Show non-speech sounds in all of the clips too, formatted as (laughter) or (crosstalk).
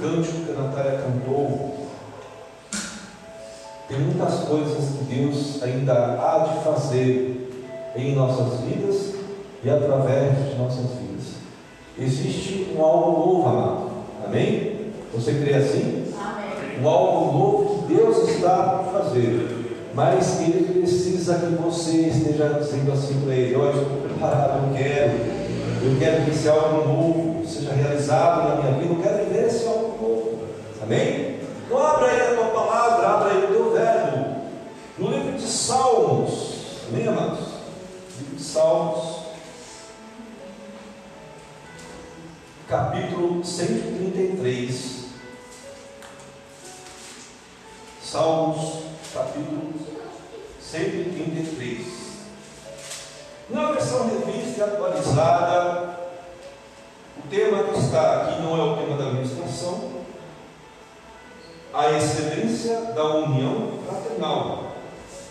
cântico que a Natália cantou, tem muitas coisas que Deus ainda há de fazer em nossas vidas e através de nossas vidas. Existe um algo novo, amado. Amém? Você crê assim? Amém. Um algo novo que Deus está fazer. Mas Ele precisa que você esteja dizendo assim para Ele: Olha, estou preparado, eu quero. Eu quero que esse algo novo seja realizado na minha vida. Eu quero viver esse algo novo. Amém? Então abra aí a tua palavra, abra aí o teu verbo. No livro de Salmos. Amém, amados? Livro de Salmos. capítulo 133. Salmos, capítulo 133. Na versão revista e atualizada, o tema que está aqui não é o tema da administração, a excelência da união fraternal.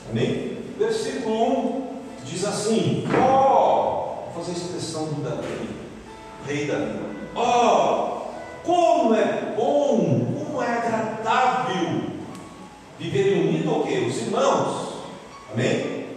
Amém? Versículo 1 diz assim: Ó, oh, vou fazer a expressão do Davi, rei Davi. Oh, como é bom, como é agradável viver unido ao que? Os irmãos. Amém?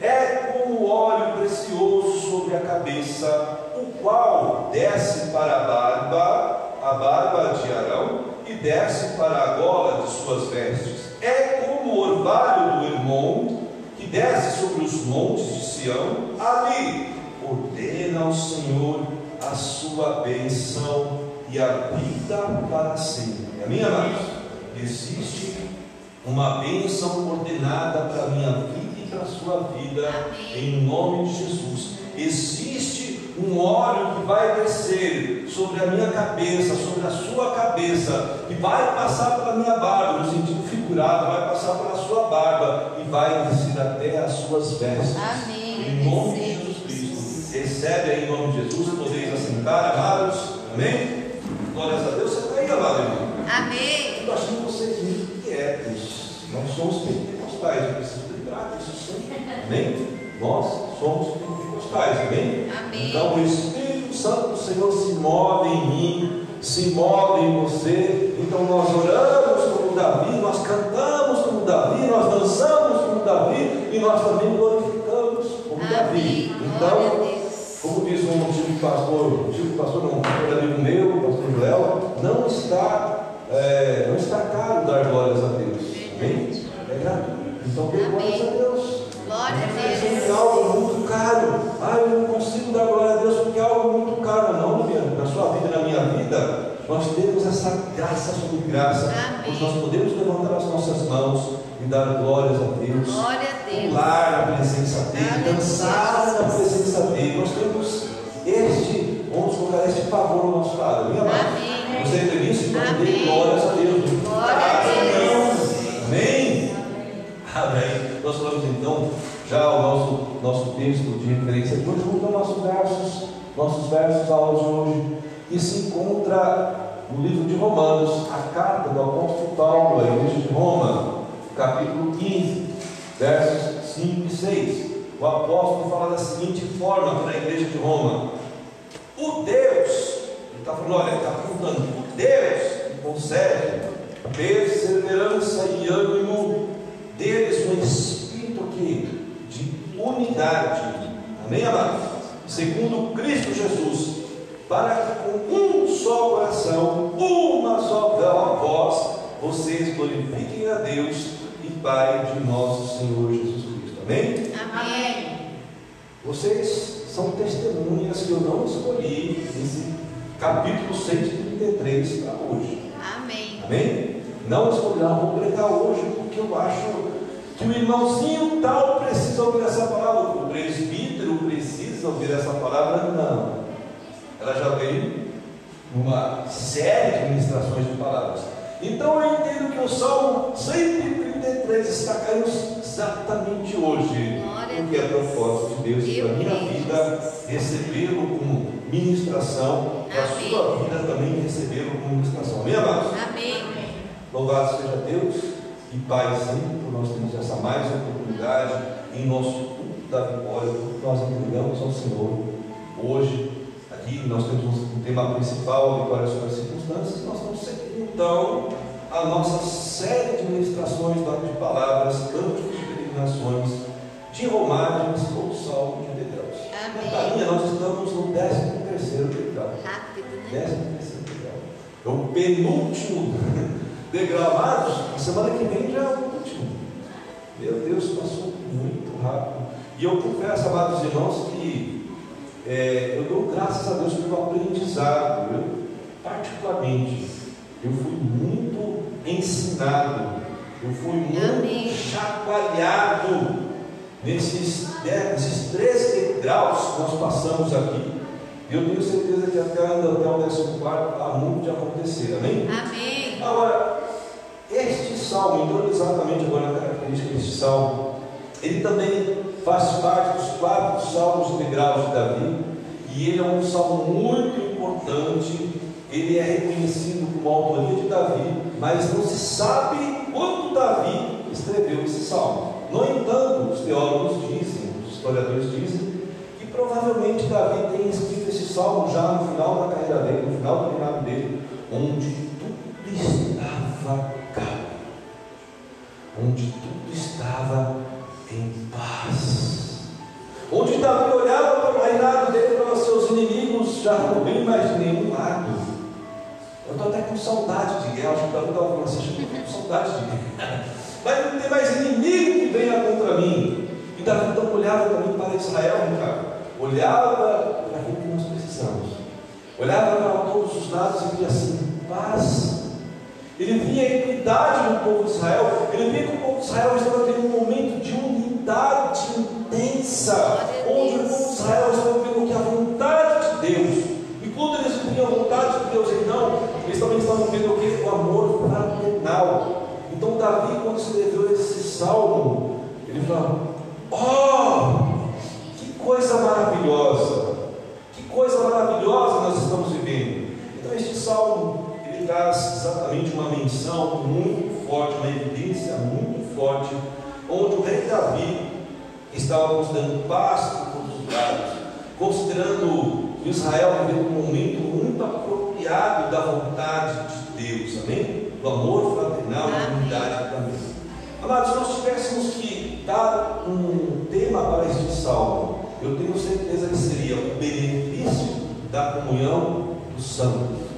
É como óleo precioso sobre a cabeça, o qual desce para a barba, a barba de Arão, e desce para a gola de suas vestes. É como o orvalho do irmão que desce sobre os montes de Sião, ali ordena ao Senhor a sua bênção e a vida para sempre. Amém, amados? Existe uma bênção ordenada para a minha vida e para a sua vida, em nome de Jesus. Existe um óleo que vai descer sobre a minha cabeça, sobre a sua cabeça, que vai passar pela minha barba, no sentido figurado, vai passar pela sua barba e vai descer até as suas vestes. Amém. Em nome de Jesus Cristo. Recebe aí em nome de Jesus assentar, amados. Amém? Glórias a Deus. Você está aí, amado irmão? Amém. Eu achando vocês muito quietos. Não somos pentecostais. Eu preciso lembrar disso sempre. Amém? Nós somos pentecostais. Amém? Amém. Então o Espírito Santo do Senhor se move em mim, se move em você. Então nós oramos como Davi, nós cantamos como Davi, nós dançamos como Davi e nós também glorificamos como Amém. Davi. Então, como diz um antigo pastor, antigo pastor não, um pastor amigo meu, o pastor Léo, não está, é, não está caro dar glórias a Deus. Amém? Então dê glórias a Deus. Glória a Deus. É algo muito caro. Ah, eu não consigo dar glória a Deus porque é algo muito caro. Não, minha, na sua vida e na minha vida, nós temos essa graça sobre graça. Amém. Nós podemos levantar as nossas mãos e dar glórias a Deus. Glória a Deus. Pular na presença dele, dançar na presença dele. Nós temos este, vamos colocar este favor ao nosso lado. Amém, Amém. Você entende isso? Então dê glórias a Deus. Nós falamos então já o nosso, nosso texto de referência de hoje. Dar nossos versos, nossos versos aulas de hoje. E se encontra no livro de Romanos, a carta do apóstolo Paulo à igreja de Roma capítulo 15, versos 5 e 6. O apóstolo fala da seguinte forma para a igreja de Roma: O Deus, ele está falando, olha, ele está perguntando, o Deus que concede perseverança e ânimo deles um espírito aqui de unidade. Amém, amados? Segundo Cristo Jesus, para que com um só coração, uma só voz, vocês glorifiquem a Deus Pai de nosso Senhor Jesus Cristo. Amém? Amém. Vocês são testemunhas que eu não escolhi nesse capítulo 133 para hoje. Amém. Amém? Não escolhi, não vou pregar hoje porque eu acho que o irmãozinho tal precisa ouvir essa palavra, o presbítero precisa ouvir essa palavra. Não. Ela já veio numa série de ministrações de palavras. Então eu entendo que o Salmo 133 está caindo exatamente hoje, porque é propósito de Deus para a minha vida recebê-lo como ministração, para a sua vida também recebê-lo como ministração. Amém, amados? Amém. Louvado seja Deus e Pai sempre por nós termos essa mais oportunidade em nosso culto da vitória, nós entregamos ao Senhor hoje aqui nós temos um tema principal, vitória sobre as circunstâncias, nós vamos seguir então a nossa série de ministrações de palavras, cânticos e peregrinações, de romagens ou salmo de degraus. Catarina, nós estamos no 13 terceiro degrau. Rápido, né? 13 terceiro degrau. É o penúltimo (laughs) a semana que vem já é o último. Meu Deus, passou muito rápido. E eu confesso, amados irmãos, que é, eu dou graças a Deus pelo aprendizado. Eu, particularmente, eu fui muito ensinado, eu fui muito chacoalhado nesses, né, nesses três degraus que nós passamos aqui. Eu tenho certeza que até até o décimo quarto há muito de acontecer? Amém. Salmo, entrando exatamente agora na característica deste salmo, ele também faz parte dos quatro salmos degraus de Davi, e ele é um salmo muito importante, ele é reconhecido como autoria de Davi, mas não se sabe quando Davi escreveu esse salmo. No entanto, os teólogos dizem, os historiadores dizem, que provavelmente Davi tenha escrito esse salmo já no final da carreira dele, no final do reinado dele, onde tudo estava onde tudo estava em paz, onde Davi olhava para o reinado dele, para os seus inimigos, já não vem mais de nenhum lado. Eu estou até com saudade de guerra, acho que Davi estava falando assim, estou com saudade de guerra. (laughs) Mas não tem mais inimigo que venha contra mim. E Davi então olhava também para Israel, cara. Olhava para aquilo que nós precisamos. Olhava para todos os lados e via assim, paz. Ele via a equidade do povo de Israel. Ele via que o povo de Israel estava tendo um momento de unidade intensa. Onde o povo de Israel estava vendo que a vontade de Deus. E quando eles viam a vontade de Deus, então, eles também estavam vendo o que? O amor fraternal. Então Davi, quando escreveu esse salmo, ele fala: Oh, que coisa maravilhosa! Que coisa maravilhosa nós estamos vivendo. Então este salmo ele traz exatamente uma menção muito forte, uma evidência muito forte, onde o rei Davi estava considerando paz por todos os lados, considerando Israel vivendo um momento muito apropriado da vontade de Deus, amém? Do amor fraternal, da unidade também. Amados, se nós tivéssemos que dar um tema para este salmo, eu tenho certeza que seria o benefício da comunhão dos santos.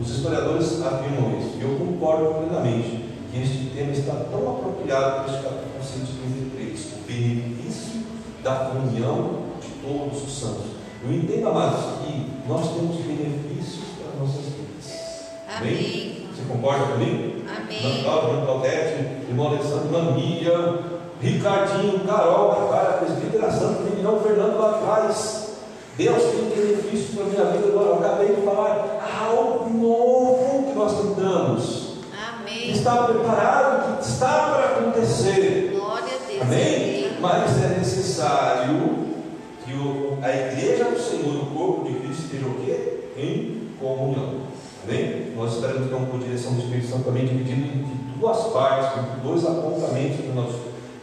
Os historiadores afirmam isso, e eu concordo plenamente que este tema está tão apropriado para este capítulo 133, o benefício da comunhão de todos os santos. Eu entendo, amados, que nós temos benefícios para nossas vidas. Amém. Você concorda comigo? Amém. Cláudia, irmã Claudete, irmão Alessandro, Miriam, Ricardinho, Carol, Cacara, presbítera Santa, Fernando lá atrás. Deus tem benefícios para a minha vida agora. Eu acabei de falar algo novo que nós tentamos. Que Amém. está preparado, que está para acontecer. Glória a Deus. Amém? Mas é necessário que o- a igreja do Senhor, o corpo de Cristo, esteja o quê? Em comunhão. Amém? Nós esperamos então por direção do Espírito Santo também dividido em duas partes, em dois apontamentos que nós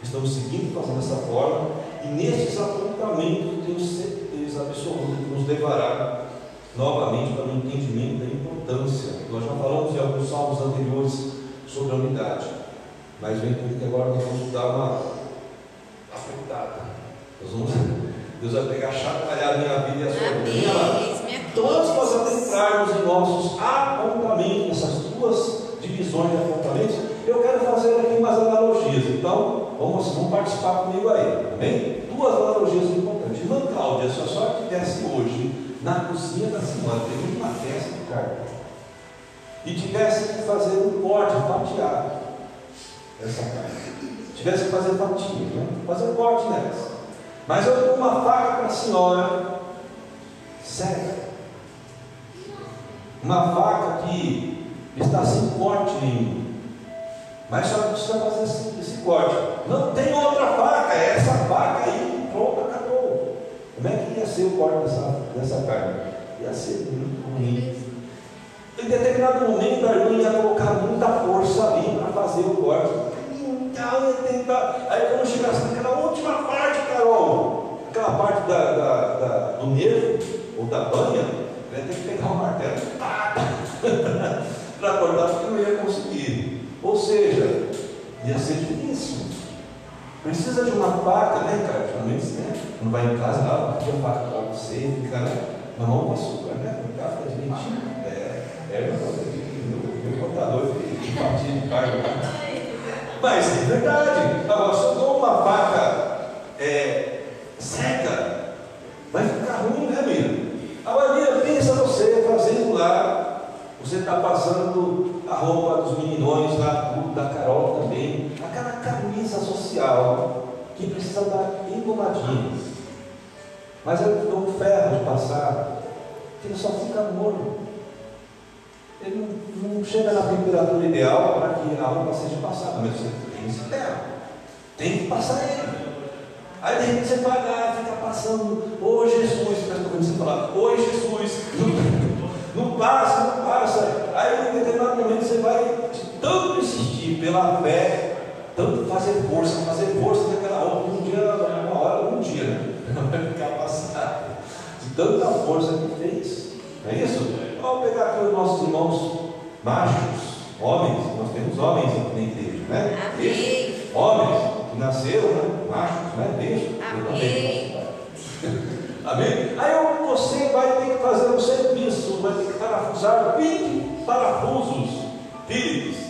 estamos seguindo, fazendo dessa forma. E nesses apontamentos eu tenho certeza absoluta que nos levará novamente para o entendimento da importância. Nós já falamos em alguns salmos anteriores sobre a unidade. Mas vem comigo que agora nós vamos dar uma afetada. Nós vamos, Deus vai pegar, chacoalhar a minha vida e a sua vida. De nós adentrarmos em nossos apontamentos, essas duas divisões de apontamentos, eu quero fazer aqui umas analogias. Então, vamos, vamos participar comigo aí, amém? Duas analogias importantes. Irmã Cláudia, se a senhora estivesse hoje na cozinha da senhora, teve uma festa de carne, e tivesse que fazer um corte, fatiar essa carne, tivesse que fazer fatia, né? fazer corte nessa. Mas eu dou uma faca para a senhora, cega, uma faca que está sem corte nenhum. Mas senhora precisa fazer esse, esse corte. Não tem outra faca, é essa faca aí, pronto, acabou. Como é que ia ser o corte dessa, dessa carne? Ia ser muito ruim. Em determinado momento a irmã ia colocar muita força ali para fazer o corte. Então ia tentar. Aí quando chegasse naquela última parte, Carol, aquela parte da, da- da- do nervo, ou da banha, ia ter que pegar um martelo (laughs) para cortar, porque não ia conseguir. Ou seja, ia ser difícil. Precisa de uma faca, né, cara? Geralmente, né? Não vai em casa, lá, aqui a faca para você, fica na mão com açúcar, né? No carro fica direitinho. É, é meu, meu contador de partir de carga. Mas é verdade. Agora, se eu dou uma faca é, seca, vai ficar ruim, né, Mira? Agora, Mira, pensa você fazendo lá, você está passando a roupa dos meninões lá, da Carol também, aquela camisa social que precisa dar engomadinha. Mas eu dou um ferro de passar, que ele só fica morno. Ele não, não, chega na temperatura ideal para que a roupa seja passada, mas você tem esse ferro. Tem que passar ele. Aí de repente você vai lá, fica passando, ô oh, Jesus, quando você falar, ô oh, Jesus, não, não passa, não passa. Aí em determinado momento pela fé, tanto fazer força, fazer força naquela hora, um dia, uma hora, um dia, né? Não (laughs) vai ficar passado. De tanta força que fez. Não é isso? Vamos pegar aqui os nossos irmãos machos, homens, nós temos homens na igreja, né? Amém. Homens que nasceram, né? Machos, né? Deixa. Amém. (laughs) Amém? Aí você vai ter que fazer um serviço, vai ter que parafusar 20 parafusos Philips.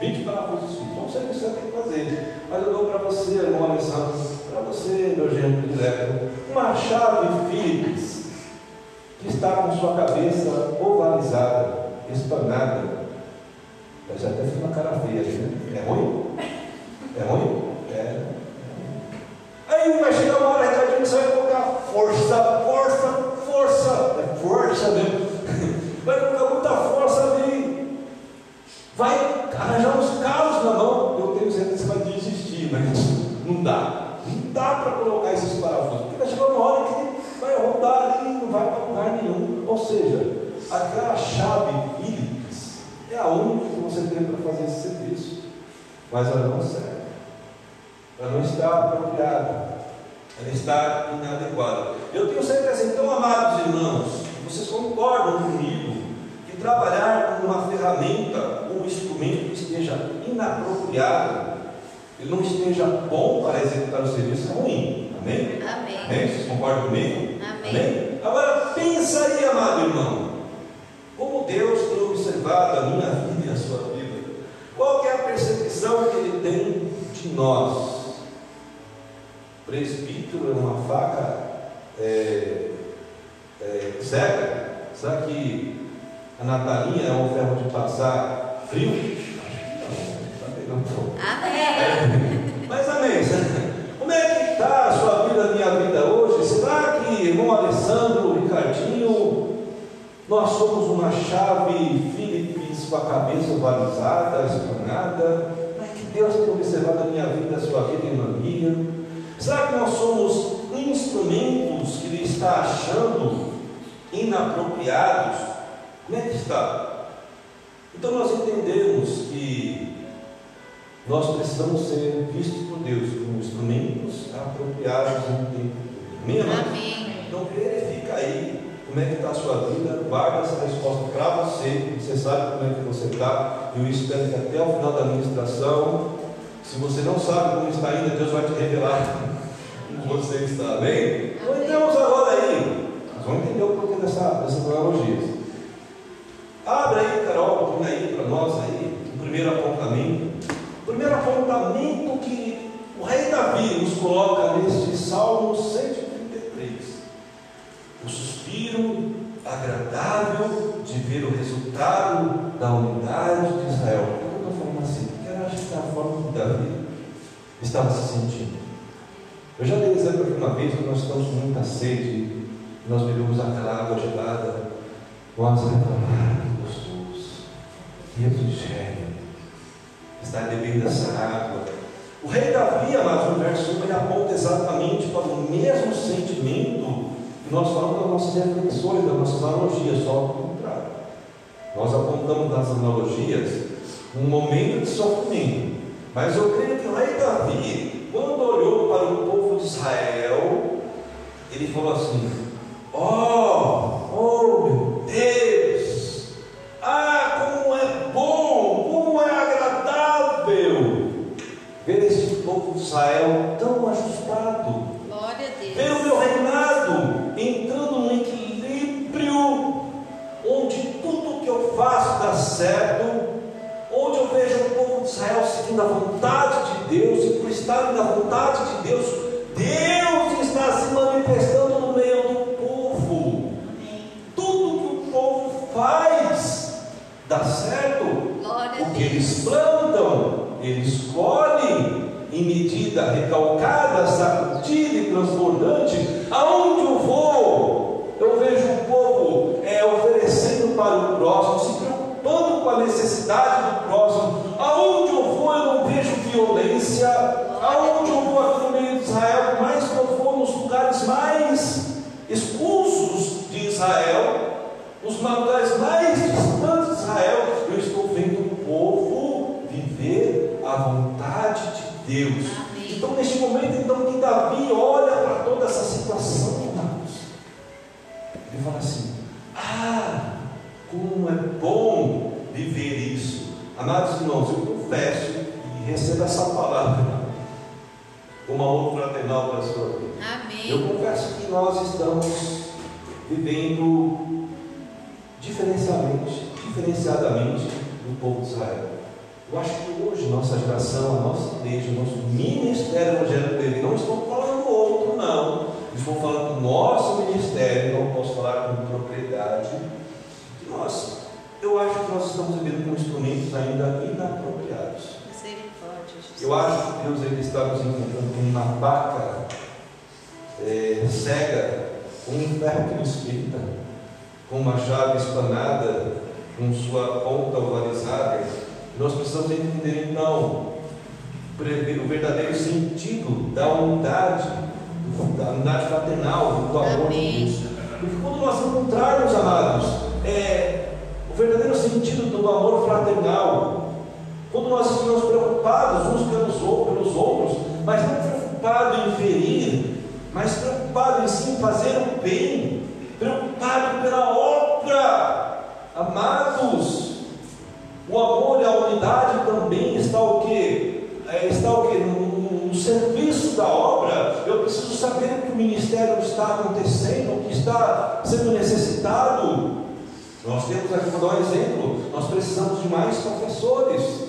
20 parafusos Philips. Então você precisa ter que fazer. Mas eu dou para você, irmão Alessandro, para você, meu gênero predileto, uma chave Philips que está com sua cabeça ovalizada, espanada. Eu já até fiz uma cara feia, né? É ruim? É ruim? É. Aí vai chegar uma hora, Ricardinho, você vai colocar força, força, força. É força mesmo. Vai colocar muita força ali. Vai arranjar uns carros na mão. Eu tenho certeza que você vai desistir, mas não dá. Não dá para colocar esses parafusos. Porque vai chegar uma hora que vai rodar ali e não vai para lugar nenhum. Ou seja, aquela chave Philips é a única que você tem para fazer esse serviço. Mas ela não serve. Ela não está apropriada. Ela está inadequada. Eu tenho certeza, então, amados irmãos, vocês concordam comigo que trabalhar com uma ferramenta ou um instrumento que esteja inapropriado, ele não esteja bom para executar o serviço, é ruim. Amém? Amém. Amém? Vocês concordam comigo? Amém. Amém? Agora, pensa aí, amado irmão, como Deus tem observado a minha vida e a sua vida. Qual é a percepção que Ele tem de nós? Presbítero é uma faca é, é, cega? Será que a Natalinha é um ferro de passar frio? Acho que não, está pegando fogo. Amém. Mas amém. Como é que está a sua vida, a minha vida hoje? Será que, irmão Alessandro, nós somos uma chave Philips com a cabeça ovalizada, espanada? Como é que Deus tem observado a minha vida, a sua vida, irmã Miriam? Será que nós somos instrumentos que Ele está achando inapropriados? Como é que está? Então nós entendemos que nós precisamos ser vistos por Deus como instrumentos apropriados em tempo. Amém? Amém. Então verifica aí como é que está a sua vida, guarda essa resposta para você, você sabe como é que você está, eu espero que até o final da ministração se você não sabe como está ainda, Deus vai te revelar como você está, amém? Então entramos agora aí. Nós vamos entender o porquê dessa, dessas analogias. Abre aí, Carol, põe aí para nós aí, o primeiro apontamento. O primeiro apontamento que o rei Davi nos coloca neste Salmo 133. O suspiro agradável de ver o resultado da unidade de Israel. Por que eu estou falando assim? Porque eu acho que é a forma que Davi estava se sentindo. Eu já dei exemplo aqui uma vez, quando nós estamos com muita sede, nós bebemos aquela água gelada, reclamamos, que gostoso, que refrigério, estar bebendo essa água. O rei Davi, amados, no verso 1, ele aponta exatamente para o mesmo sentimento que nós falamos das nossas reflexões, das nossas analogias, só ao contrário. Nós apontamos nas analogias um momento de sofrimento. Mas eu creio que lá em Davi, quando olhou para o povo de Israel, ele falou assim: Oh, oh meu Deus! Ah, como é bom, como é agradável ver esse povo de Israel tão de Israel seguindo a vontade de Deus, e por estarem na vontade de Deus, Deus está se manifestando no meio do povo. Tudo que o povo faz dá certo. O que eles plantam, eles colhem em medida recalcada, sacudida e transbordante. Aonde eu vou, eu vejo o povo é, oferecendo para o próximo, se preocupando com a necessidade do próximo. Aonde violência. Aonde eu vou aqui no meio de Israel, mais que eu for nos lugares mais expulsos de Israel, nos lugares mais distantes de Israel, eu estou vendo o povo viver a vontade de Deus. Estamos vivendo diferenciadamente, diferenciadamente do povo de Israel. Eu acho que hoje nossa geração, a nossa igreja, o nosso ministério evangélico dele, não estou falando do outro, não. Estou falando do nosso ministério, não posso falar com propriedade. Que nós, eu acho que nós estamos vivendo com instrumentos ainda inapropriados. Eu acho que Deus ele está nos encontrando com uma vaca é, cega, com um ferro que esquenta, com uma chave espanada, com sua ponta ovalizada. Nós precisamos entender então o verdadeiro sentido da unidade, da unidade fraternal, do amor Amém. de Deus. Porque quando nós encontrarmos, amados, é, o verdadeiro sentido do amor fraternal, quando nós estamos preocupados uns pelos outros, mas não preocupados em ferir, mas preocupados em sim fazer o bem, preocupado pela obra, amados, o amor e a unidade também está o que? está o que? No, no- no serviço da obra, eu preciso saber o que o ministério está acontecendo, o que está sendo necessitado. Nós temos aqui, vou dar um exemplo, nós precisamos de mais professores.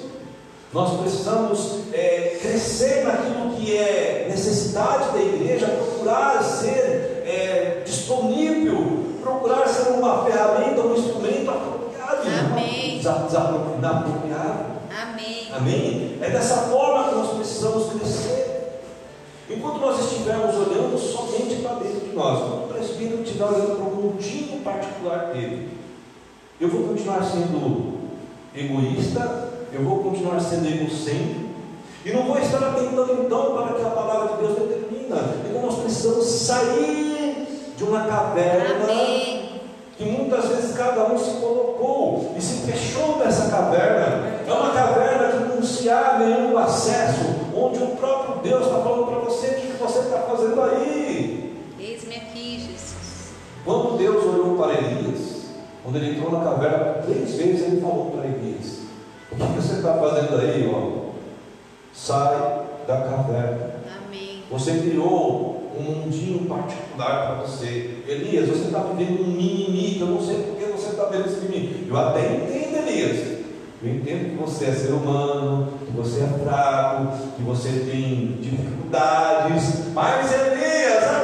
Nós precisamos é, crescer naquilo que é necessidade da igreja, procurar ser é, disponível, procurar ser uma ferramenta, um instrumento apropriado, Amém. desa- desapro- inapropriado. Amém. Amém? É dessa forma que nós precisamos crescer. Enquanto nós estivermos olhando somente para dentro de nós, quando o presbítero estiver olhando para um mundinho particular dele, eu vou continuar sendo egoísta, eu vou continuar sendo egocêntrico, e não vou estar atentando então para que a palavra de Deus determina. Então nós precisamos sair de uma caverna Amém. que muitas vezes cada um se colocou e se fechou nessa caverna. É uma caverna que não se há nenhum acesso, onde o próprio Deus está falando para você o que você está fazendo aí. Eis-me aqui, Jesus. Quando Deus olhou para Elias, quando ele entrou na caverna, três vezes ele falou para Elias: O que você está fazendo aí, ó? Sai da caverna. Amém. Você criou um mundinho particular para você. Elias, você está vivendo um mimimi. Eu não sei por que você está vendo esse mimimi. Eu até entendo, Elias. Eu entendo que você é ser humano, que você é fraco, que você tem dificuldades. Mas, Elias,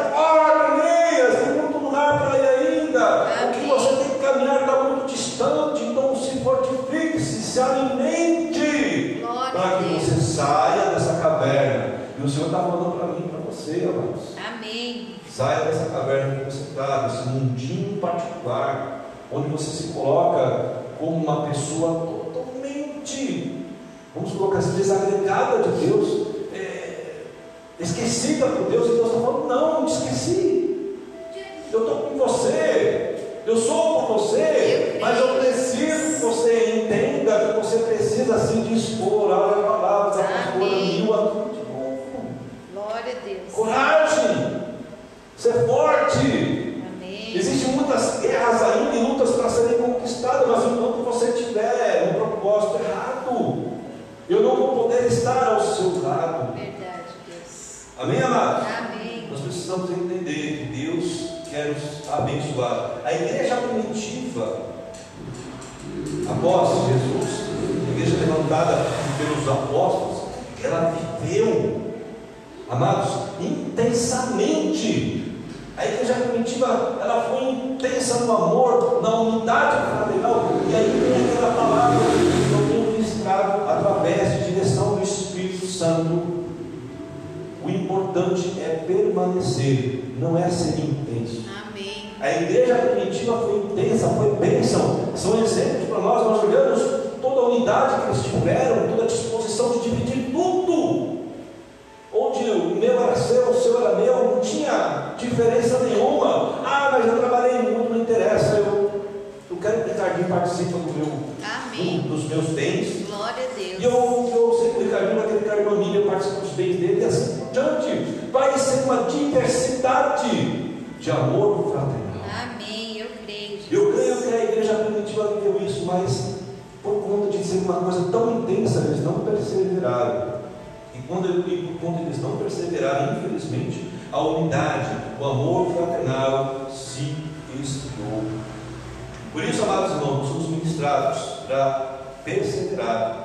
Saia dessa caverna que você está, desse mundinho particular, onde você se coloca como uma pessoa totalmente, vamos colocar assim, desagregada de Deus, é, esquecida por Deus, e Deus está falando, não, não te esqueci. Eu estou com você, eu sou por você, mas eu preciso que você entenda que você precisa se dispor, a palavra da pastora Amém. mil a tudo de novo. Glória a Deus. Coragem, ser forte. Amém. Existem muitas guerras ainda e lutas para serem conquistadas, mas enquanto você tiver um propósito errado, eu não vou poder estar ao seu lado. Verdade. Amém, amados? Amém. Nós precisamos entender que Deus quer nos abençoar. A igreja primitiva, após Jesus, a igreja levantada pelos apóstolos, ela viveu, amados, intensamente. A igreja primitiva, ela foi intensa no amor, na unidade fraternal, e aí vem aquela palavra que eu tenho ministrado através de direção do Espírito Santo. O importante é permanecer, não é ser intenso. Amém. A igreja primitiva foi intensa, foi bênção. São exemplos para nós. Nós olhamos toda a unidade que eles tiveram, toda a disposição de dividir tudo. Onde o meu era meu, não tinha diferença nenhuma. Ah, mas eu trabalhei muito, não interessa. Eu, eu quero que o Ricardinho participe do meu, Amém. do- dos meus bens. Glória a E Deus. eu, eu sei que o Ricardinho vai querer que a família participe dos bens dele e assim por diante. Vai ser uma diversidade de amor fraternal. Amém. Eu creio. Eu creio que a igreja primitiva viveu isso, mas por conta de ser uma coisa tão intensa, eles não perseveraram. E quando conta de eles não perseveraram, infelizmente, a unidade, o amor fraternal se esfriou. Por isso, amados irmãos, nós somos ministrados para perseverar.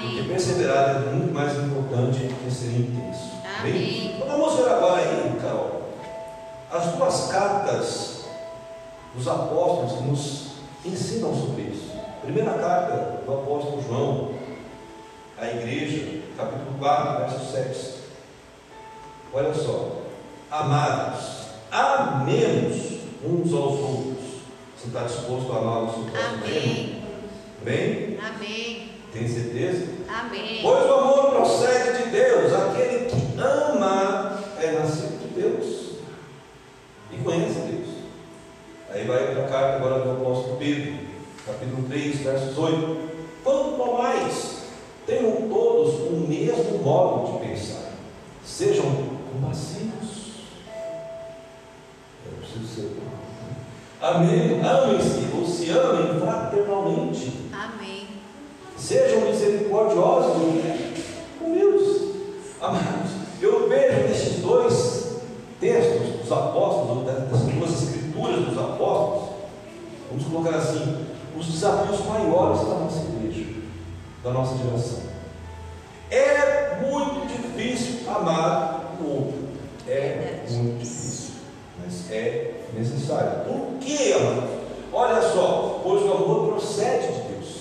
Porque Amém. perseverar é muito mais importante que ser intenso. Amém. Então vamos ver agora aí, Carol, as duas cartas dos apóstolos que nos ensinam sobre isso. Primeira carta do apóstolo João à igreja, capítulo 4, verso 7. Olha só, amados, amemos uns aos outros. Você está disposto a amar o seu próximo? Amém. Bem? Amém. Tem certeza? Amém. Pois o amor procede de Deus, aquele que ama é nascido de Deus e conhece Deus. Aí vai para a carta agora do apóstolo Pedro, capítulo 3, versos 8. Quanto ao mais, tenham todos o mesmo modo de pensar, sejam compassivos. Eu preciso ser. Amém. Amem-se ou se amem fraternalmente. Amém. Sejam misericordiosos humildes. Amados, eu vejo nestes dois textos dos apóstolos, ou dessas duas escrituras dos apóstolos, vamos colocar assim, os desafios maiores da nossa igreja, da nossa geração. É difícil amar o outro. É Verdade. muito difícil, mas é necessário. Por quê, amados? Olha só, pois o amor procede de Deus.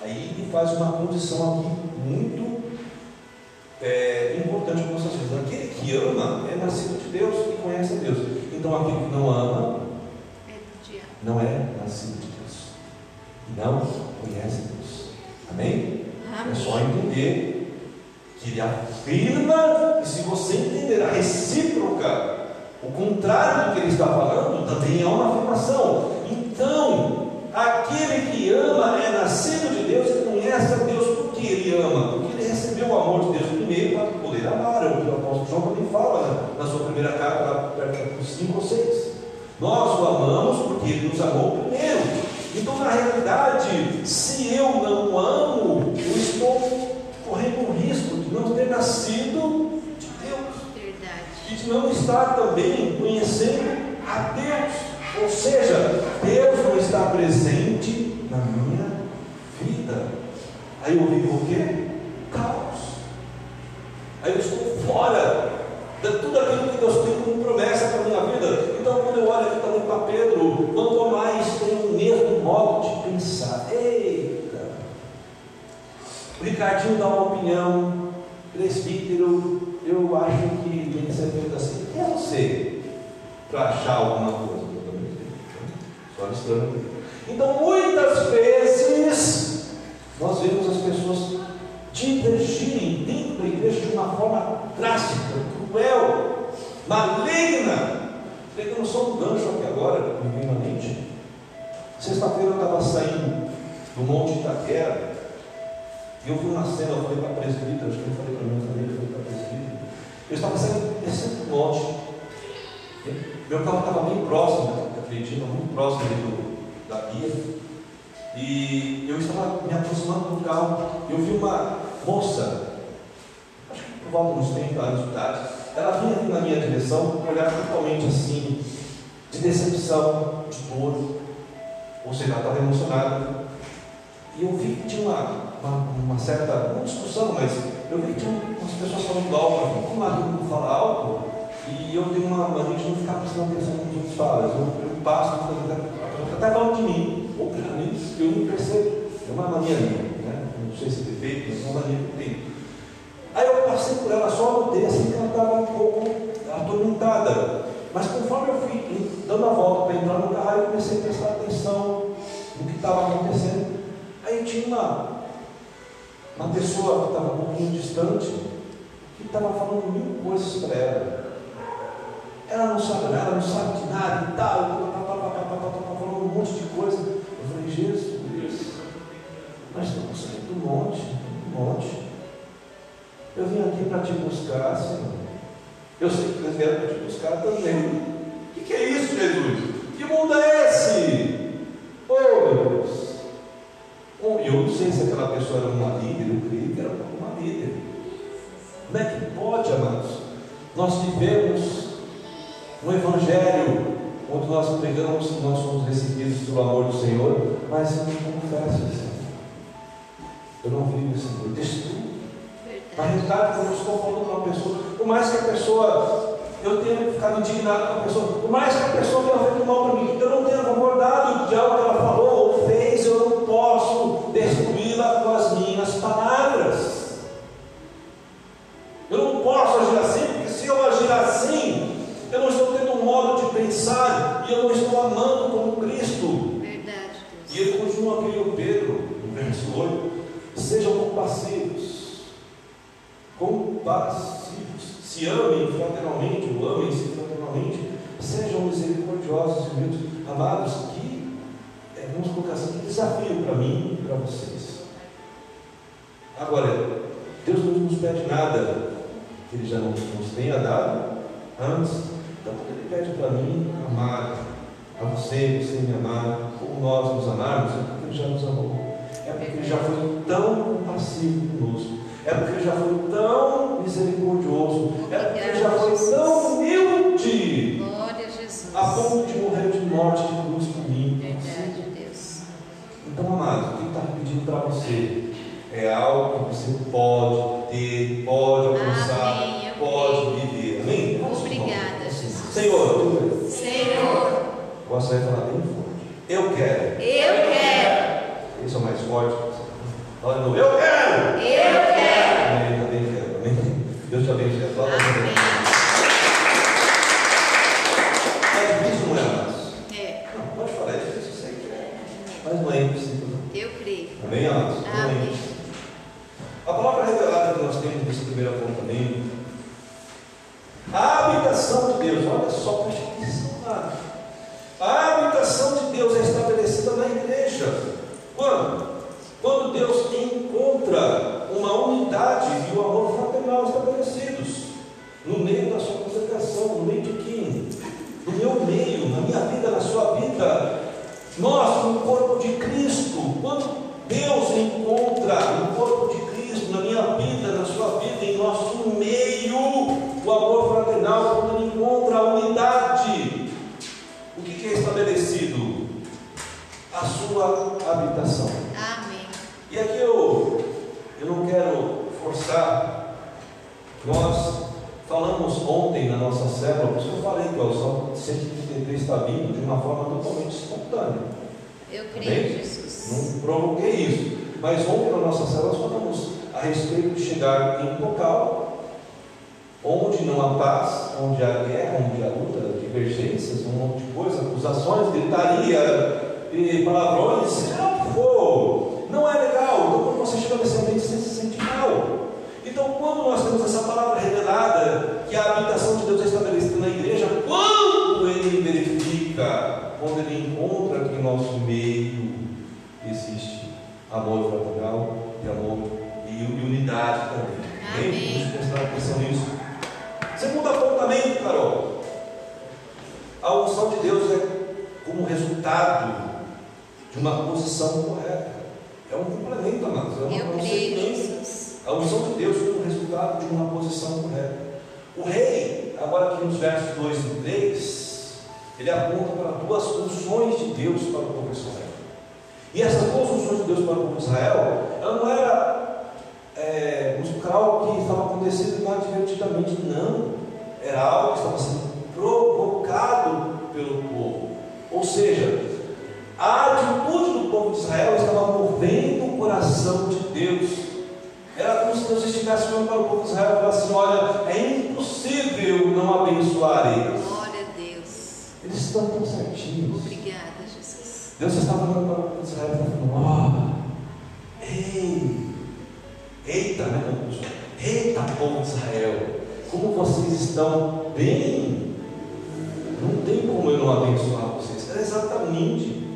Aí ele faz uma condição aqui muito é, importante para nossas vidas. Aquele que ama é nascido de Deus e conhece a Deus. Então aquele que não ama É não é nascido de Deus. E não conhece Deus. Amém? É só Amém. entender que ele afirma que se você entender a recíproca, o contrário do que ele está falando, também é uma afirmação. Então, aquele que ama é nascido de Deus e conhece a Deus porque ele ama, porque ele recebeu o amor de Deus primeiro para poder amar. É o que o apóstolo João também fala na sua primeira carta, lá perto dos 5 ou 6. Nós o amamos porque ele nos amou primeiro. Então, na realidade, se eu não amo, o risco de não ter nascido de Deus Verdade. e de não estar também conhecendo a Deus. Ou seja, Deus não está presente na minha vida. Aí eu vivo o quê? Caos. Aí eu estou fora de tudo aquilo que Deus tem como promessa para a minha vida. Então, quando eu olho aqui também para Pedro, quanto mais tem o mesmo modo de pensar. Eita! O Ricardinho dá uma opinião, presbítero, eu acho que tem que ser feito assim. Eu não sei, para achar alguma coisa. sei. Só estranho. Então, muitas vezes, nós vemos as pessoas divergirem dentro da igreja de uma forma drástica, cruel, maligna. Pegando só um gancho aqui agora, me vem na mente. Sexta-feira eu estava saindo do Monte Itaquera e eu vi uma cena, eu falei para a presbítera, acho que eu falei para mim também, eu falei para a presbítera. Eu estava saindo descendo do monte. Meu carro estava bem próximo, acredito, muito próximo do, da guia. E eu estava me aproximando do carro. Eu vi uma moça, acho que por volta dos 30 anos de idade, ela vinha na minha direção com um olhar totalmente assim, de decepção, de dor, ou seja, ela estava emocionada. E eu vi que tinha uma, uma, uma certa, não discussão, mas eu vi que tinha umas pessoas falando alto, como todo mundo fala alto, e eu tenho uma mania de não ficar prestando atenção no que os outros falam. Eu, eu passo, até falando de mim, ou para mim, eu não percebo. É uma mania minha, né? não sei se é defeito, mas é uma mania que eu tenho. Aí eu passei por ela só notei assim que ela estava um pouco atormentada. Mas conforme eu fui dando a volta para entrar no carro, eu comecei a prestar atenção no que estava acontecendo. Aí tinha uma, uma pessoa que estava um pouquinho distante, que estava falando mil coisas para ela. Ela não sabe nada, não sabe de nada e tal, falando um monte de coisa. Eu falei, Jesus, nós estamos saindo do monte, do monte. Eu vim aqui para te buscar, Senhor. Eu sei que eles vieram para te buscar também. O que, que, é isso, Jesus? Que mundo é esse? Deus. Eu não sei se aquela pessoa era uma líder, eu creio que era uma líder. Como é que pode, amados? Nós vivemos um evangelho onde nós pregamos que nós somos recebidos pelo amor do Senhor, mas eu não confesso, Senhor. Eu não vivo, Senhor. Destruo na realidade, quando eu estou falando com uma pessoa, por mais que a pessoa, eu tenha ficado indignado com a pessoa, por mais que a pessoa tenha feito mal para mim, eu não tenha concordado de algo que ela falou com as minhas palavras. Eu não posso agir assim, porque se eu agir assim, eu não estou tendo um modo de pensar e eu não estou amando como Cristo. Verdade. E ele continua aqui, o Pedro, no verso 8: sejam compassivos compassivos. Se amem fraternalmente, ou amem-se fraternalmente, sejam misericordiosos e humildes. Amados, que, é, vamos colocar assim, desafio para mim e para vocês. Agora, Deus não nos pede nada que Ele já não nos tenha dado antes. Então, Ele pede para mim amar a você, você me amar, como nós nos amarmos, é porque Ele já nos amou. É porque Ele já foi tão compassivo conosco é porque ele já foi tão misericordioso, é porque ele já foi tão humilde, Glória a Jesus. a ponto de morrer de morte de cruz por mim. Verdade, Deus. Então, amado, o que está pedindo para você é algo que você pode ter, pode alcançar, Amém, pode viver. Amém? Obrigada, Jesus. Senhor, Senhor, gosto de falar bem forte. Eu quero. eu quero. Esse é o mais forte. Olha, eu quero. Eu quero. Amém, também quero. Amém. Deus te abençoe. Fala Amém. É difícil, não é, amados? É, Não, pode falar, é difícil, eu sei que é. Mas não é impossível. não. eu creio. Amém, amados? Não é Amém. impossível. A palavra revelada que nós temos nesse primeiro apontamento, a habitação de Deus, olha só, preste atenção, amado. A habitação de Deus é estabelecida na igreja. Quando? Quando Deus encontra uma unidade e o amor fraternal estabelecidos no meio da sua congregação, no meio de quem? No meu meio, na minha vida, na sua vida. Nós, no corpo de Cristo, quando Deus encontra no corpo de Cristo, na minha vida, na sua vida, em nosso meio, o amor fraternal, quando Ele encontra a unidade, o que que é estabelecido? A sua habitação. Amém. E aqui eu, eu não quero forçar. Nós falamos ontem na nossa célula, por isso que eu falei que o Salmo 133 está vindo de uma forma totalmente espontânea. Eu Amém? creio, Jesus. Não provoquei isso. Mas ontem na nossa célula nós falamos a respeito de chegar em um local onde não há paz, onde há guerra, onde há luta, divergências, um monte de coisa, acusações, gritaria e palavrões, seja o que for. Não é legal. Então quando você chega nesse ambiente, você se sente mal. Então quando nós temos essa palavra revelada, que a habitação de Deus é estabelecida na igreja, quando ele verifica, quando ele encontra que em nosso meio existe amor fraternal e amor e unidade também. Amém. Vamos prestar atenção nisso. Segundo apontamento, Carol. A unção de Deus é como resultado de uma posição correta. É um complemento, amados. É uma consequência. A unção de Deus como resultado de uma posição correta. O rei, agora aqui nos versos 2 e 3, ele aponta para duas funções de Deus para o povo de Israel. E essas duas funções de Deus para o povo de Israel, ela não era é, buscar algo que estava acontecendo inadvertidamente, não. Era algo que estava sendo provocado pelo povo. Ou seja, a atitude do povo de Israel estava movendo o coração de Deus. Era como se Deus estivesse olhando para o povo de Israel e falasse assim: olha, é impossível não abençoar eles. Glória a Deus. Eles estão tão certinhos. Obrigada, Jesus. Deus estava olhando para Israel e falando: ó, ei, eita, né? Eita, povo de Israel, como vocês estão bem. Não tem como eu não abençoar vocês. Era exatamente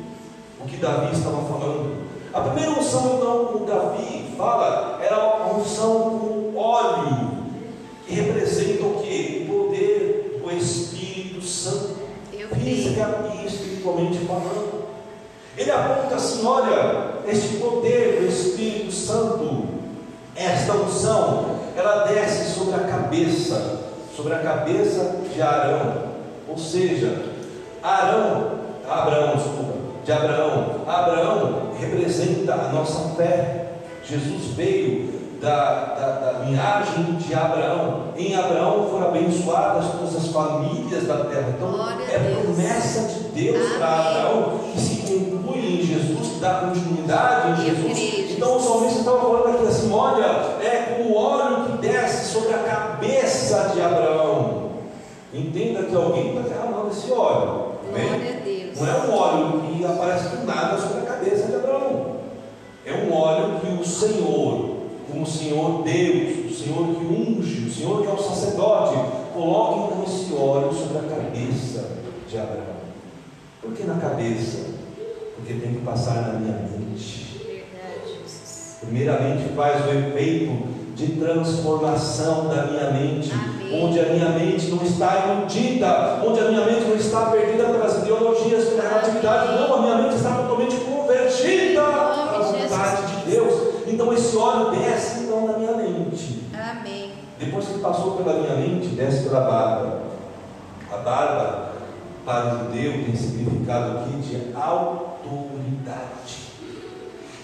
o que Davi estava falando. A primeira unção, então, o Davi fala, era a unção com óleo, que representa o que? O poder do Espírito Santo, Eu creio. E espiritualmente falando. Ele aponta assim: olha, este poder do Espírito Santo, esta unção, ela desce sobre a cabeça, sobre a cabeça de Arão. Ou seja, Arão, Abraão, desculpa, de Abraão. Abraão representa a nossa fé. Jesus veio da, da, da linhagem de Abraão. Em Abraão foram abençoadas todas as famílias da terra. Então, Glória é promessa de Deus para. Abraão que se conclui em Jesus, que dá continuidade em Jesus. Então, o salmista estava falando aqui assim: olha, é o óleo que desce sobre a cabeça de Abraão. Entenda que alguém está derramando esse óleo. Não é um óleo que aparece do nada sobre a cabeça de Abraão. É um óleo que o Senhor, como o Senhor Deus, o Senhor que unge, o Senhor que é o sacerdote, coloca então esse óleo sobre a cabeça de Abraão. Por que na cabeça? Porque tem que passar na minha mente. Primeiramente faz o efeito de transformação da minha mente, Amém. onde a minha mente não está iludida, onde a minha mente não está perdida pelas ideologias, pela relatividade, não, a minha mente está totalmente convertida Então esse óleo desce então na minha mente. Amém. Depois que passou pela minha mente, desce pela barba. A barba, para o judeu, tem significado aqui de autoridade.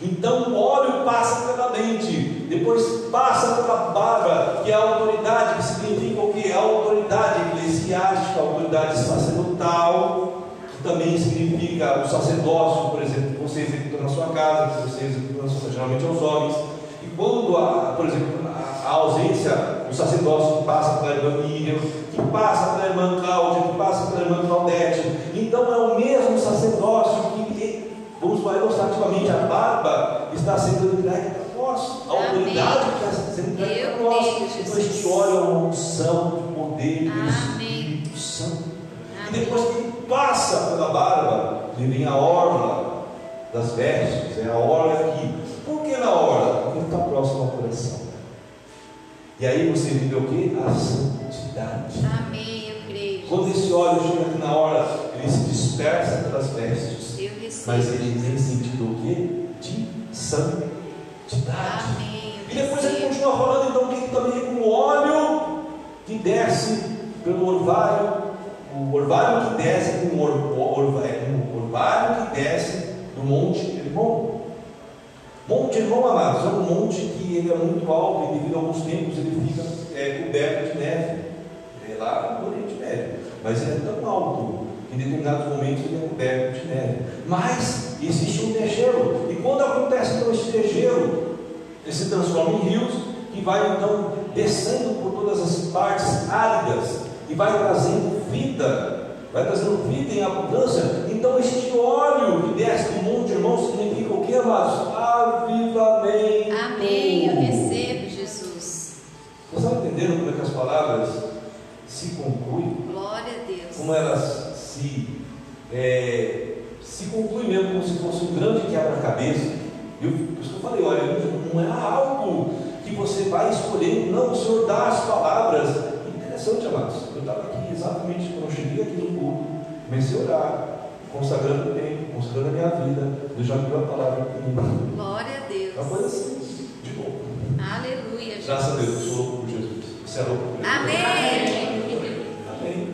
Então o óleo passa pela mente, depois passa pela barba, que é a autoridade, que significa o que? A autoridade eclesiástica, a autoridade sacerdotal, também significa o sacerdócio, por exemplo, que você executa na sua casa, que você executa na sua, geralmente aos homens. E quando, há, por exemplo, a, a ausência do sacerdócio que passa pela irmã Miriam, que passa pela irmã Cláudia, que passa pela irmã Claudete, então é o mesmo sacerdócio que, vamos falar ilustrativamente, a barba está sendo entregue para nós, a Amém. autoridade que está sendo entregue para nós. Então este óleo é uma unção de poder do Amém. Espírito Santo. E Amém. depois que ele passa pela barba, ele vem a orla das vestes, é a orla aqui. Por que na orla? Porque ele está próximo ao coração. E aí você vive o que? A santidade. Amém. Eu creio. Quando esse óleo chega aqui na orla, ele se dispersa pelas vestes. Eu recebo. Mas ele tem sentido o quê? De santidade. Amém. E depois ele continua falando então que também com o óleo que desce pelo orvalho, o orvalho que desce com o or, orva- é, orvalho que desce do Monte Hermon. Monte Hermon, amados, é um monte que ele é muito alto e devido a alguns tempos ele fica é, coberto de neve. É lá no Oriente Médio. Mas ele é tão alto que em determinados momentos ele é coberto de neve. Mas existe um degelo. E quando acontece então esse degelo, ele se transforma em rios que vai então descendo por todas as partes áridas e vai trazendo vida, vai trazendo vida em abundância. Então este óleo que desce do monte, irmão, significa o que, amados? Avivamento. Amém. Eu recebo, Jesus. Vocês estão entendendo como é que as palavras se concluem? Glória a Deus. Como elas se, é, se concluem mesmo como se fosse um grande quebra-cabeça. Eu, por isso que eu falei, olha, não é algo que você vai escolhendo, não, o Senhor dá as palavras. Interessante, amados. Eu estava aqui exatamente quando eu cheguei aqui no culto, comecei a orar, consagrando o tempo, consagrando a minha vida. Deus já me deu a palavra aqui. Glória a É uma coisa Deus. assim, de boa. Aleluia, Graças a Deus, eu sou louco por Jesus. Você é louco por Jesus. Amém. Amém.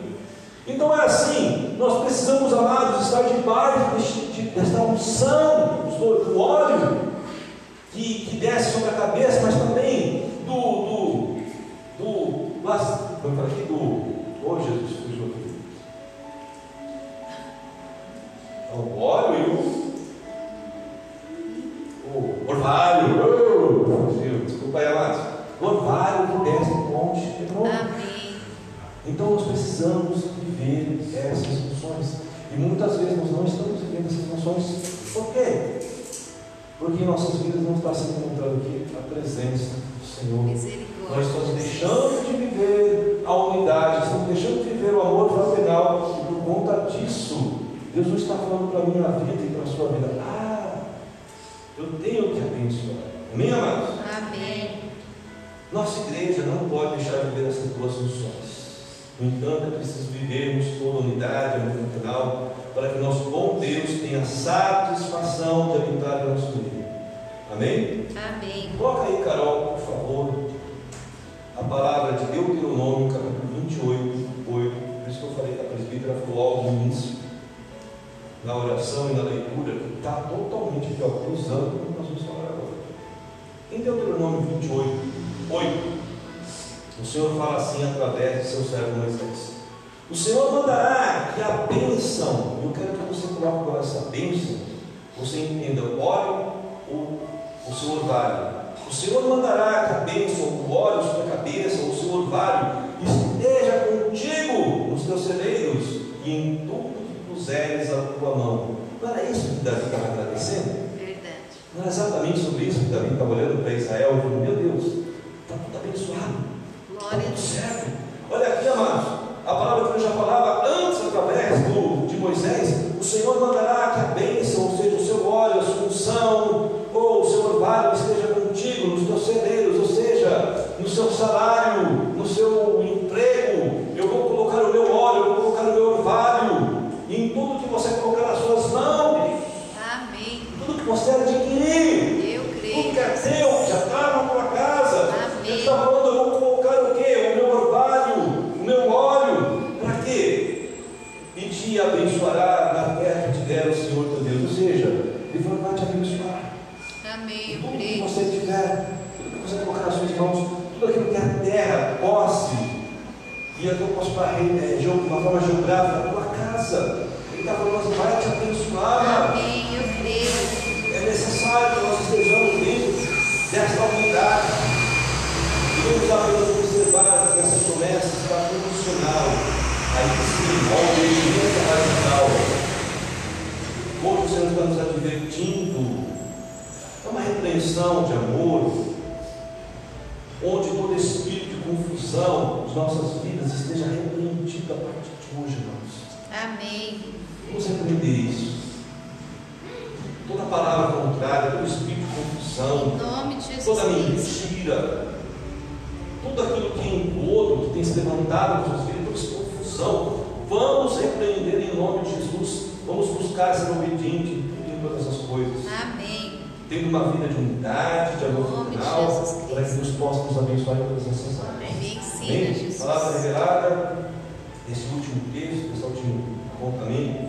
Então é assim, nós precisamos, amados, estar debaixo deste- de- desta unção do, do óleo que, que desce sobre a cabeça, mas também do. do, do vamos falar aqui do. Oh Jesus, fugiu aqui. É O óleo e o. O orvalho. Oh. Desculpa aí, amados. O orvalho que desce do monte. Amém. Então nós precisamos viver essas funções. E muitas vezes nós não estamos vivendo essas funções. Por quê? Porque em nossas vidas não está sendo encontrado aqui a presença do Senhor. Nós estamos deixando de viver a unidade, estamos deixando de viver o amor fraternal. E por conta disso, Deus não está falando para a minha vida e para a sua vida. Ah, eu tenho que abençoar. Amém, amados? Amém. Nossa igreja não pode deixar de viver essas duas funções. No entanto, é preciso vivermos toda unidade, amor final, para que nosso bom Deus tenha satisfação de habitar em nosso meio. Amém? Amém. Coloca aí, Carol, por favor, a palavra de Deuteronômio, capítulo 28, 8. Por isso que eu falei que a presbítera falou logo no início, na oração e na leitura, que está totalmente cruzando com o que nós vamos falar agora. Em Deuteronômio 28, 8, o Senhor fala assim através de seu servo Moisés. O Senhor mandará que a bênção, eu quero que você coloque agora essa bênção, você entenda, o óleo, o, o Senhor vale. O Senhor mandará que a bênção, o óleo sobre a cabeça, o Senhor vale, esteja contigo nos teus celeiros e em tudo puseres a tua mão. Não era isso que Davi estava agradecendo? Verdade. Não é exatamente sobre isso que Davi estava olhando para Israel e falando, meu Deus, está tudo abençoado. Está Glória a tudo certo. Olha aqui, amados. A palavra que eu já falava antes, através do, de Moisés, o Senhor mandará que a bênção, ou seja, o seu óleo, a sua unção, ou o seu orvalho esteja contigo nos teus celeiros, ou seja, no seu salário, no seu emprego. Eu vou colocar o meu óleo, eu vou colocar o meu orvalho, e em tudo que você colocar nas suas mãos, Amém. tudo que você adquirir. Eu Tudo creio. que é teu, que já está na tua casa. Amém. Ele está falando, eu vou colocar o quê? O meu orvalho, o meu óleo. Para quê? E te abençoará na terra que te der o Senhor teu Deus. Ou seja, Ele vai te abençoar. Amém. Eu Tudo que creio. você tiver, tudo que você colocar nas suas mãos, tudo aquilo que é a terra, posse, e falar é, de uma forma geográfica, a tua casa. Ele está falando, você vai te abençoar. Amém. Eu creio. É necessário que nós estejamos dentro dessa unidade. Devemos apenas observar que essa promessa está condicional. Aí sim, ao obediência radical. Hoje o Senhor está nos advertindo. É uma repreensão de amor, onde todo espírito de confusão nas nossas esteja repreendido a partir de hoje, irmãos. Amém. Vamos repreender isso. Toda palavra contrária, todo espírito de confusão, Em nome de Jesus toda mentira, tudo aquilo que é engodo, que tem se levantado toda essa confusão, vamos repreender em nome de Jesus. Vamos buscar ser obediente em todas essas coisas. Amém. Tendo uma vida de unidade, de amor final, para que Deus possa nos abençoar em todas essas áreas. Me ensina, Amém? Palavra revelada, esse último texto, esse último apontamento.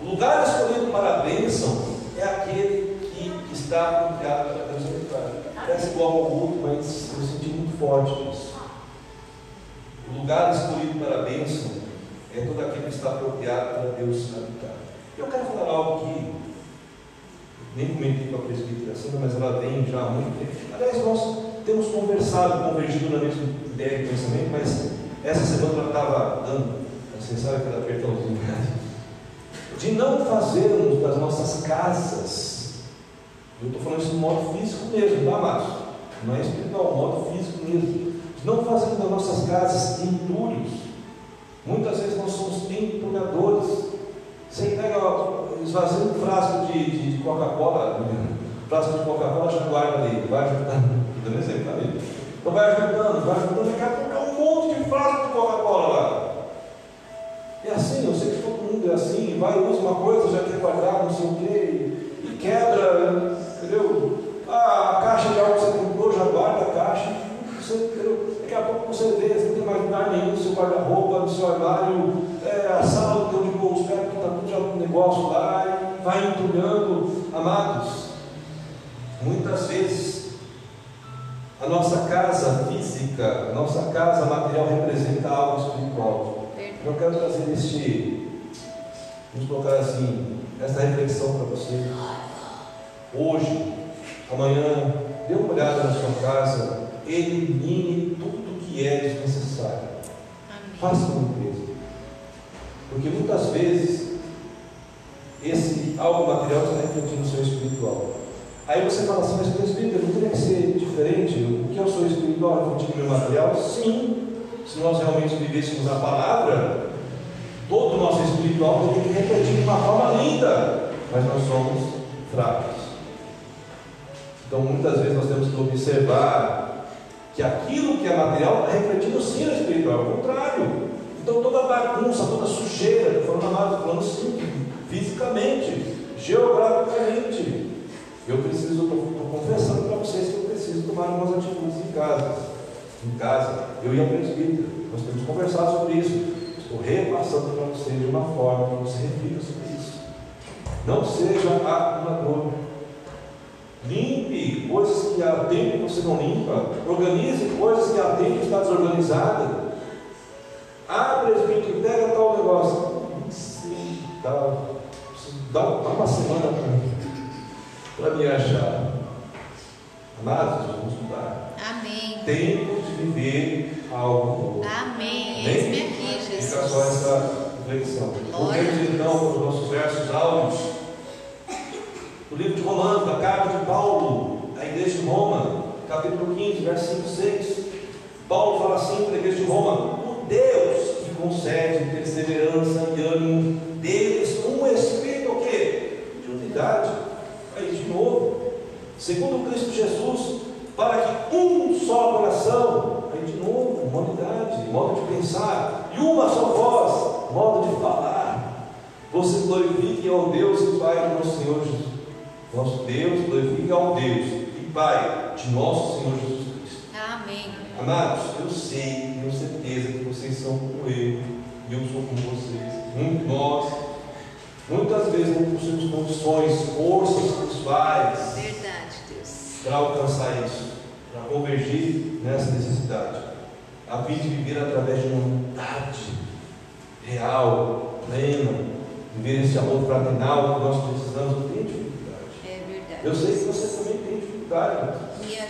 O lugar escolhido para a bênção é aquele que está apropriado para Deus habitar. Parece igual ao outro, mas eu senti muito forte isso. O lugar escolhido para a bênção é todo aquele que está apropriado para Deus habitar. Eu quero falar algo que nem comentei com a presbítera Sandra, mas ela vem já há muito tempo. Aliás, nós temos conversado, convergido na mesma ideia mas essa semana ela estava dando, você sabe aquela apertãozinho, né? de não fazermos das nossas casas, eu estou falando isso no modo físico mesmo, tá, Márcio? Não é espiritual, modo físico mesmo. De não fazermos das nossas casas entulhos. Muitas vezes nós somos entulhadores. Você pega, esvazia um frasco de, de, Coca-Cola, frasco de Coca-Cola, já guarda ali, vai juntando, dando exemplo, tá? Então vai juntando, vai juntando, daqui a pouco é um monte de frasco de Coca-Cola lá. É assim, eu sei que todo mundo é assim, vai, usa uma coisa, já quer guardar, não sei o quê, e, quebra, entendeu? Ah, a caixa de álcool que você comprou, já guarda a caixa, Você, daqui a pouco você vê, você não tem mais lugar nenhum seu guarda-roupa, no seu armário, é, a sala onde pôr os pés, está tudo já um negócio lá, e vai entulhando. Amados, muitas vezes a nossa casa física, a nossa casa material representa algo espiritual. Eu quero trazer este, vamos colocar assim, essa reflexão para você. Hoje, amanhã, dê uma olhada na sua casa, elimine tudo que é desnecessário. Faça uma limpeza. Porque muitas vezes esse algo material está refletindo no seu espiritual. Aí você fala assim, mas presbítero, não teria que ser diferente? O que é o seu espiritual no meu material? Sim. Se nós realmente vivêssemos a palavra, todo o nosso espiritual teria que refletir de uma forma linda. Mas nós somos fracos. Então muitas vezes nós temos que observar que aquilo que é material está refletindo sim no espiritual, ao contrário. Então toda bagunça, toda sujeira, falando amado, falando sim, fisicamente, geograficamente. Eu preciso, estou confessando para vocês que eu preciso tomar algumas atitudes em casa. Em casa, eu e a presbítera, nós temos que conversar sobre isso. Estou repassando para vocês de uma forma que você reflita sobre isso. Não seja acumulador. Limpe coisas que há tempo você não limpa. Organize coisas que há tempo está desorganizada. Ah, presbítero, pega tal negócio. Sim, tal. Dá uma semana para me achar. Amados, vamos mudar. Amém. Tempo de viver algo novo. Amém. Eis-me aqui, Fica Jesus. só essa reflexão. A Voltemos então para os nossos versos áureos. O livro de Romanos, a carta de Paulo, à igreja de Roma, capítulo 15, verso 5 e 6. Paulo fala assim para a igreja de Roma: O Deus que concede perseverança e ânimo deles, um espírito o quê? De unidade. Aí de novo. Segundo Cristo Jesus, para que um só coração, aí de novo, uma unidade, modo de pensar, e uma só voz, modo de falar. Você glorifique ao Deus e Pai do nosso Senhor Jesus. Nosso Deus glorifique ao Deus e Pai de nosso Senhor Jesus Cristo. Amém. Amados, eu sei, tenho certeza que vocês são como eu, e eu sou como vocês. Um de nós, muitas vezes não possuímos condições, forças pessoais Verdade, Deus. para alcançar isso, para convergir nessa necessidade, a fim de viver através de uma unidade real, plena, viver esse amor fraternal que nós precisamos. Tenho dificuldade. É verdade. Eu sei que você também tem dificuldade.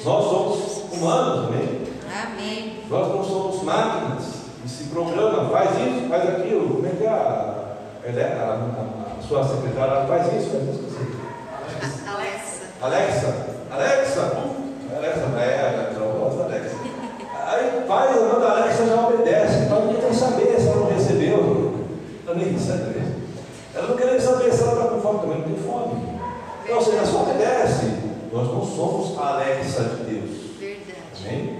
Nós somos humanos, amém? Amém. Nós não somos máquinas que se programa, faz isso, faz aquilo. Como é que é a, a, a- a sua secretária ela faz isso, faz isso? esqueci. A- Alexa. Alexa, Alexa, Alexa, é, eu gosto da Alexa. Aí faz, manda a Alexa já obedece, então ninguém quer saber se ela não recebeu. Ela nem recebe. Ela não quer nem saber se ela está com fome, também não tem fome. Então, ou seja, ela só obedece. Nós não somos a Alexa de Deus. Verdade. Amém?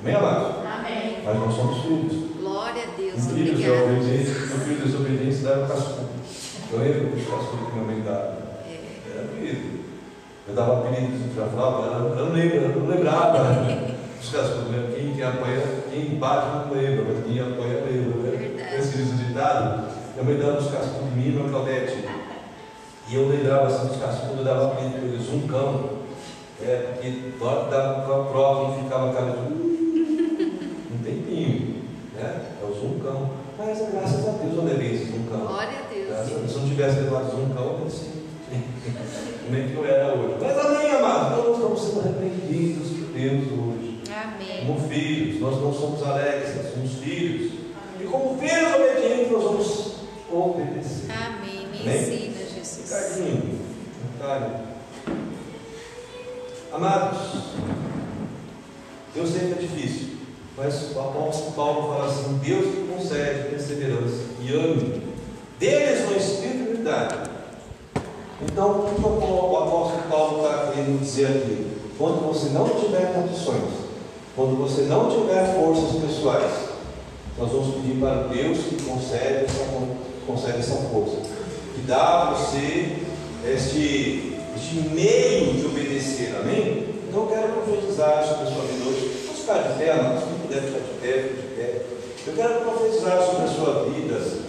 Amém, amados? Amém. Mas nós somos filhos. Glória a Deus. Um filho de obediência, um filho de desobediência dava cascudo. Eu lembro dos cascudos que minha mãe dava. É. Era apelido. Eu dava apelido, falava, ela, ela não lembra, ela não lembrava. Os cascudos, né? quem, quem apanha, quem bate não lembra, mas quem apanha lembra. Né? Verdade. Esse ditado. Minha mãe dava uns cascudos de mim, meu Claudete. E eu lembrava assim, dos cascudos, eu dava apelido para eles, um cão. É, porque na hora que dava para a prova, quem ficava cara de um tempinho, né? É o zuncão. Mas graças a Deus eu levei esse zuncão. Glória a Deus. Graças a Deus. Se eu não tivesse levado zuncão, eu não sei como é que eu era hoje. Mas amém, amados. Nós estamos sendo repreendidos por Deus hoje. Amém. Como filhos, nós não somos Alexas, somos filhos. E como filhos obedientes, nós vamos obedecer. Amém. Me Amém? ensina, Jesus. Ricardinho, Ricardo. Amados, eu sei que é difícil, mas o apóstolo Paulo fala assim: Deus que concede perseverança e ânimo, deles no espírito de unidade. Então, o que o apóstolo Paulo está querendo dizer aqui? Quando você não tiver condições, quando você não tiver forças pessoais, nós vamos pedir para Deus que concede essa, concede essa força, que dá a você este, este meio de obedecer, amém? Então eu quero profetizar sobre a sua vida hoje. Nós ficar de pé, amados, quem puder ficar de pé, de pé. Eu quero profetizar sobre a sua vida.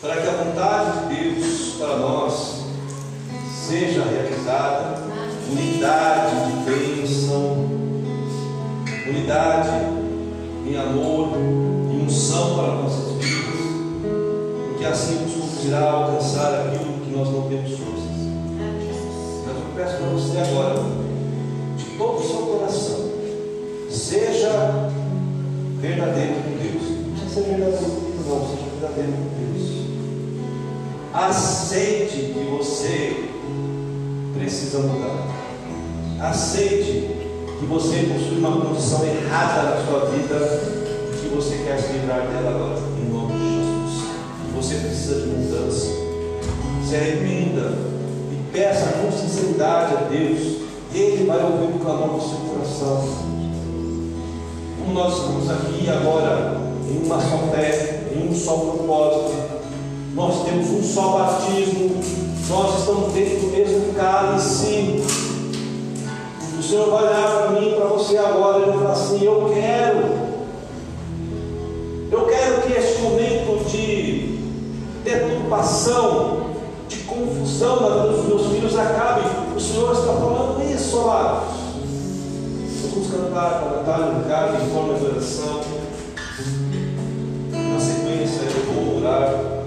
Para que a vontade de Deus para nós seja realizada, unidade de bênção, unidade em amor e unção para nossas vidas, porque assim nos conduzirá a alcançar aquilo que nós não temos forças. Mas eu peço para você agora, de todo o seu coração, seja verdadeiro com Deus. Não ser verdadeiro comigo, não, seja verdadeiro com Deus. Aceite que você precisa mudar. Aceite que você possui uma condição errada na sua vida e que você quer se livrar dela agora, em nome de Jesus. Você precisa de mudança. Se arrependa e peça com sinceridade a Deus. Ele vai ouvir o clamor do seu coração. Como nós estamos aqui agora em uma só fé, em um só propósito, nós temos um só batismo, nós estamos dentro do mesmo cálice. O Senhor vai olhar para mim, para você agora, e vai falar assim: Eu quero, eu quero que este momento de deturpação, de confusão na vida dos meus filhos acabe. O Senhor está falando isso, amados. Vamos cantar Natália Ricardo em forma de oração. Na sequência, eu vou orar.